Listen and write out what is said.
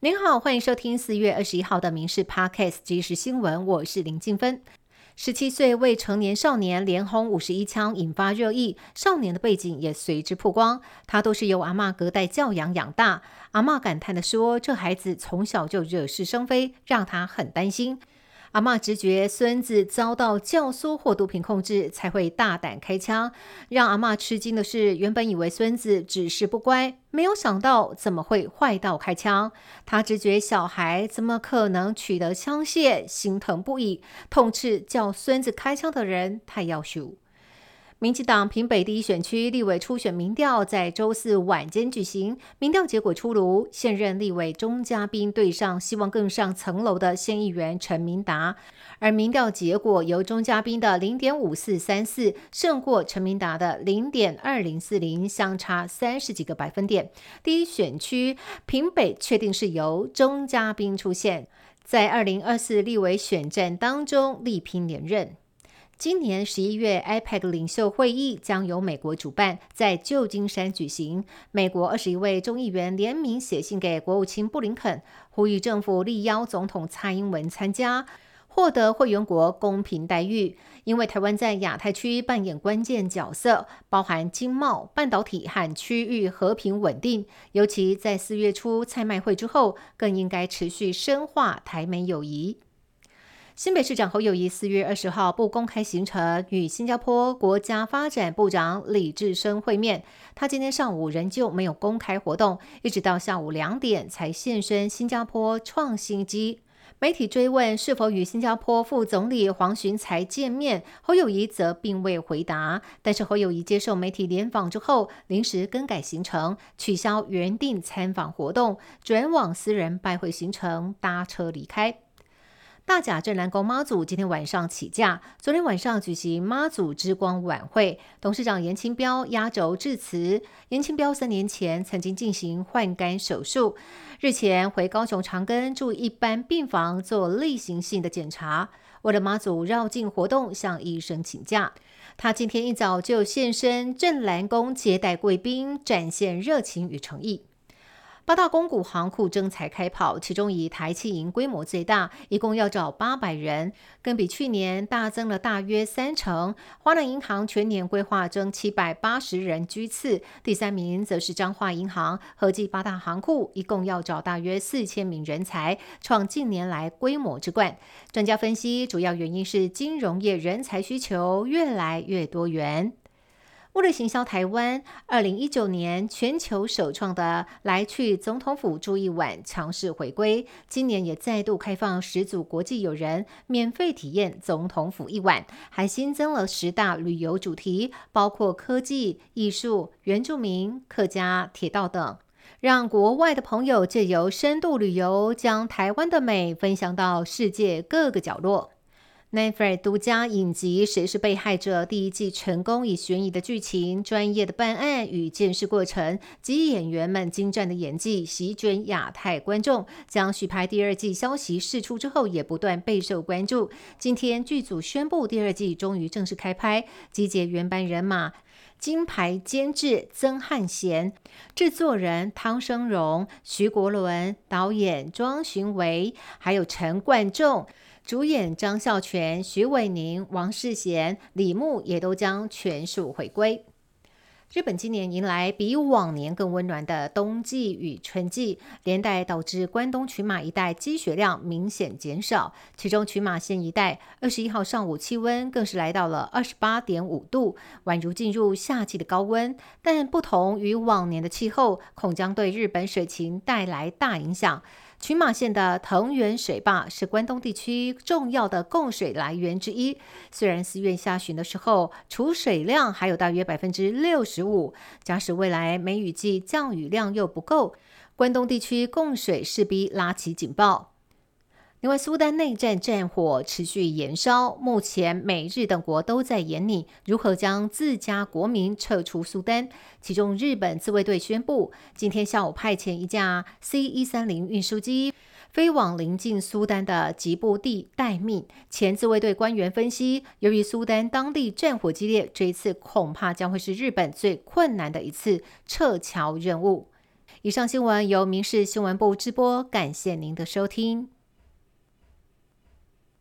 您好，欢迎收听四月二十一号的《民事 Podcast》即时新闻，我是林静芬。十七岁未成年少年连轰五十一枪，引发热议，少年的背景也随之曝光。他都是由阿嬷隔代教养养大。阿嬷感叹的说：“这孩子从小就惹是生非，让他很担心。”阿妈直觉孙子遭到教唆或毒品控制，才会大胆开枪。让阿妈吃惊的是，原本以为孙子只是不乖，没有想到怎么会坏到开枪。她直觉小孩怎么可能取得枪械，心疼不已，痛斥叫孙子开枪的人太要羞。民进党平北第一选区立委初选民调在周四晚间举行，民调结果出炉，现任立委钟嘉宾对上希望更上层楼的县议员陈明达，而民调结果由钟嘉宾的零点五四三四胜过陈明达的零点二零四零，相差三十几个百分点。第一选区平北确定是由钟嘉宾出现，在二零二四立委选战当中力拼连任。今年十一月，IPAC 领袖会议将由美国主办，在旧金山举行。美国二十一位众议员联名写信给国务卿布林肯，呼吁政府力邀总统蔡英文参加，获得会员国公平待遇。因为台湾在亚太区扮演关键角色，包含经贸、半导体和区域和平稳定。尤其在四月初蔡麦会之后，更应该持续深化台美友谊。新北市长侯友谊四月二十号不公开行程，与新加坡国家发展部长李志生会面。他今天上午仍旧没有公开活动，一直到下午两点才现身新加坡创新机。媒体追问是否与新加坡副总理黄循才见面，侯友谊则并未回答。但是侯友谊接受媒体联访之后，临时更改行程，取消原定参访活动，转往私人拜会行程，搭车离开。大甲镇南宫妈祖今天晚上起驾，昨天晚上举行妈祖之光晚会，董事长严清标压轴致辞。严清标三年前曾经进行换肝手术，日前回高雄长庚住一般病房做例行性的检查。为了妈祖绕境活动，向医生请假。他今天一早就现身镇南宫接待贵宾，展现热情与诚意。八大公股行库征才开跑，其中以台企营规模最大，一共要找八百人，更比去年大增了大约三成。华南银行全年规划征七百八十人居次，第三名则是彰化银行，合计八大行库一共要找大约四千名人才，创近年来规模之冠。专家分析，主要原因是金融业人才需求越来越多元。为了行销台湾，二零一九年全球首创的来去总统府住一晚强势回归，今年也再度开放十组国际友人免费体验总统府一晚，还新增了十大旅游主题，包括科技、艺术、原住民、客家、铁道等，让国外的朋友借由深度旅游，将台湾的美分享到世界各个角落。Netflix 独家影集《谁是被害者》第一季成功以悬疑的剧情、专业的办案与见识过程及演员们精湛的演技席卷亚太观众。将续拍第二季消息释出之后，也不断备受关注。今天剧组宣布第二季终于正式开拍，集结原班人马，金牌监制曾汉贤、制作人汤生荣、徐国伦、导演庄寻维，还有陈冠仲。主演张孝全、徐伟宁、王世贤、李牧也都将全数回归。日本今年迎来比往年更温暖的冬季与春季，连带导致关东群马一带积雪量明显减少。其中群马县一带二十一号上午气温更是来到了二十八点五度，宛如进入夏季的高温。但不同于往年的气候，恐将对日本水情带来大影响。群马县的藤原水坝是关东地区重要的供水来源之一。虽然四月下旬的时候储水量还有大约百分之六十五，假使未来梅雨季降雨量又不够，关东地区供水势必拉起警报。因为苏丹内战战火持续延烧，目前美日等国都在研拟如何将自家国民撤出苏丹。其中，日本自卫队宣布，今天下午派遣一架 C 一三零运输机飞往临近苏丹的吉布地待命。前自卫队官员分析，由于苏丹当地战火激烈，这一次恐怕将会是日本最困难的一次撤侨任务。以上新闻由民事新闻部直播，感谢您的收听。